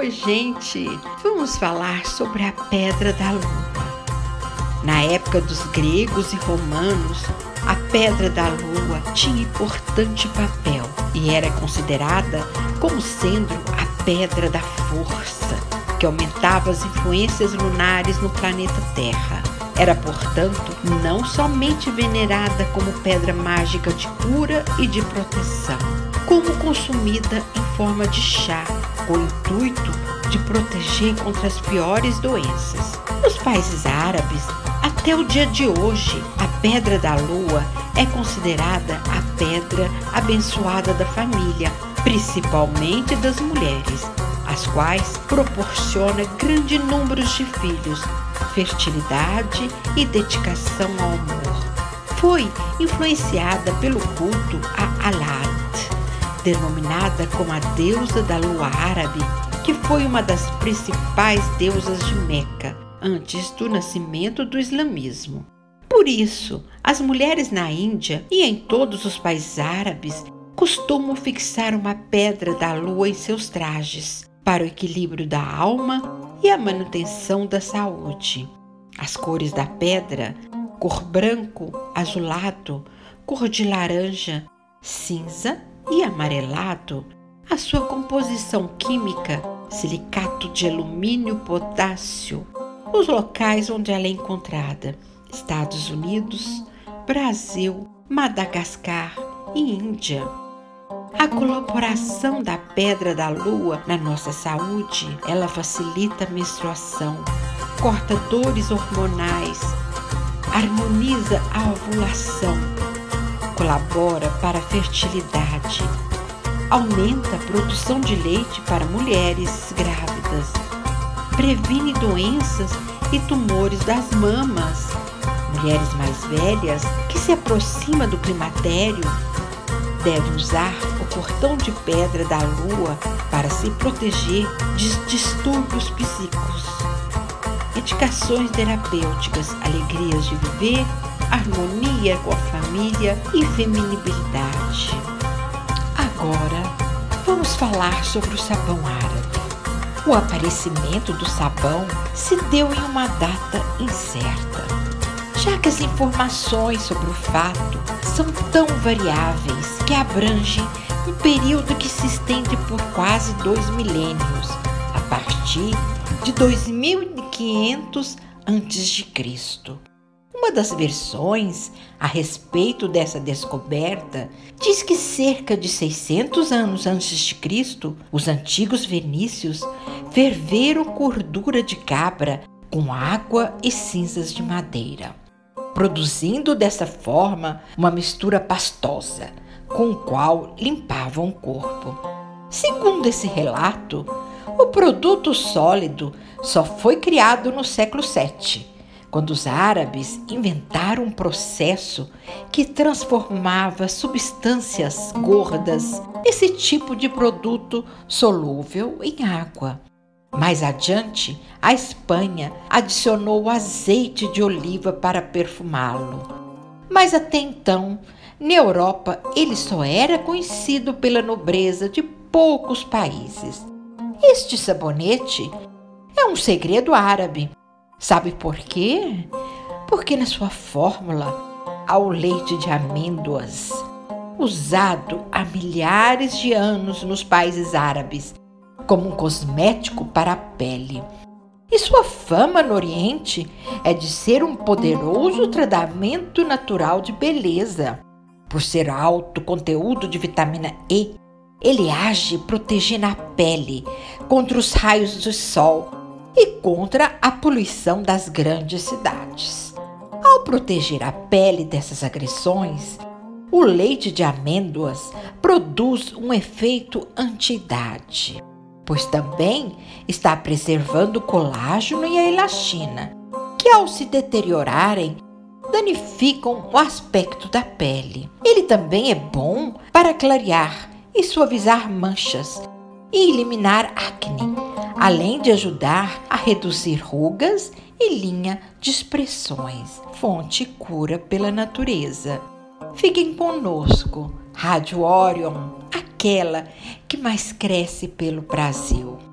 Oi, gente! Vamos falar sobre a Pedra da Lua. Na época dos gregos e romanos, a Pedra da Lua tinha importante papel e era considerada como sendo a pedra da força, que aumentava as influências lunares no planeta Terra. Era, portanto, não somente venerada como pedra mágica de cura e de proteção, como consumida em forma de chá, com o intuito de proteger contra as piores doenças. Nos países árabes, até o dia de hoje, a Pedra da Lua é considerada a pedra abençoada da família, principalmente das mulheres, as quais proporciona grande número de filhos, fertilidade e dedicação ao amor. Foi influenciada pelo culto a Alat, denominada como a deusa da lua árabe, que foi uma das principais deusas de Meca antes do nascimento do islamismo. Por isso, as mulheres na Índia e em todos os países árabes costumam fixar uma pedra da lua em seus trajes para o equilíbrio da alma e a manutenção da saúde. As cores da pedra, cor branco, azulado, cor de laranja, cinza e amarelado, a sua composição química, silicato de alumínio, potássio, os locais onde ela é encontrada: Estados Unidos, Brasil, Madagascar e Índia. A colaboração da pedra da lua na nossa saúde, ela facilita a menstruação, corta dores hormonais, harmoniza a ovulação, colabora para a fertilidade, aumenta a produção de leite para mulheres grávidas previne doenças e tumores das mamas. Mulheres mais velhas que se aproximam do climatério devem usar o cordão de pedra da lua para se proteger de distúrbios psíquicos. Indicações terapêuticas: alegrias de viver, harmonia com a família e feminibilidade. Agora, vamos falar sobre o sabão árabe. O aparecimento do sabão se deu em uma data incerta, já que as informações sobre o fato são tão variáveis que abrangem um período que se estende por quase dois milênios, a partir de 2500 a.C. Uma das versões a respeito dessa descoberta diz que cerca de 600 anos antes de Cristo, os antigos fenícios ferveram gordura de cabra com água e cinzas de madeira, produzindo dessa forma uma mistura pastosa com o qual limpavam o corpo. Segundo esse relato, o produto sólido só foi criado no século VII quando os árabes inventaram um processo que transformava substâncias gordas nesse tipo de produto solúvel em água. Mais adiante, a Espanha adicionou azeite de oliva para perfumá-lo. Mas até então, na Europa, ele só era conhecido pela nobreza de poucos países. Este sabonete é um segredo árabe Sabe por quê? Porque na sua fórmula há o leite de amêndoas, usado há milhares de anos nos países árabes como um cosmético para a pele. E sua fama no Oriente é de ser um poderoso tratamento natural de beleza. Por ser alto conteúdo de vitamina E, ele age protegendo a pele contra os raios do sol e contra a poluição das grandes cidades. Ao proteger a pele dessas agressões, o leite de amêndoas produz um efeito anti-idade, pois também está preservando o colágeno e a elastina, que ao se deteriorarem danificam o aspecto da pele. Ele também é bom para clarear e suavizar manchas e eliminar acne, além de ajudar a reduzir rugas e linha de expressões, fonte cura pela natureza. Fiquem conosco, Rádio Orion, aquela que mais cresce pelo Brasil.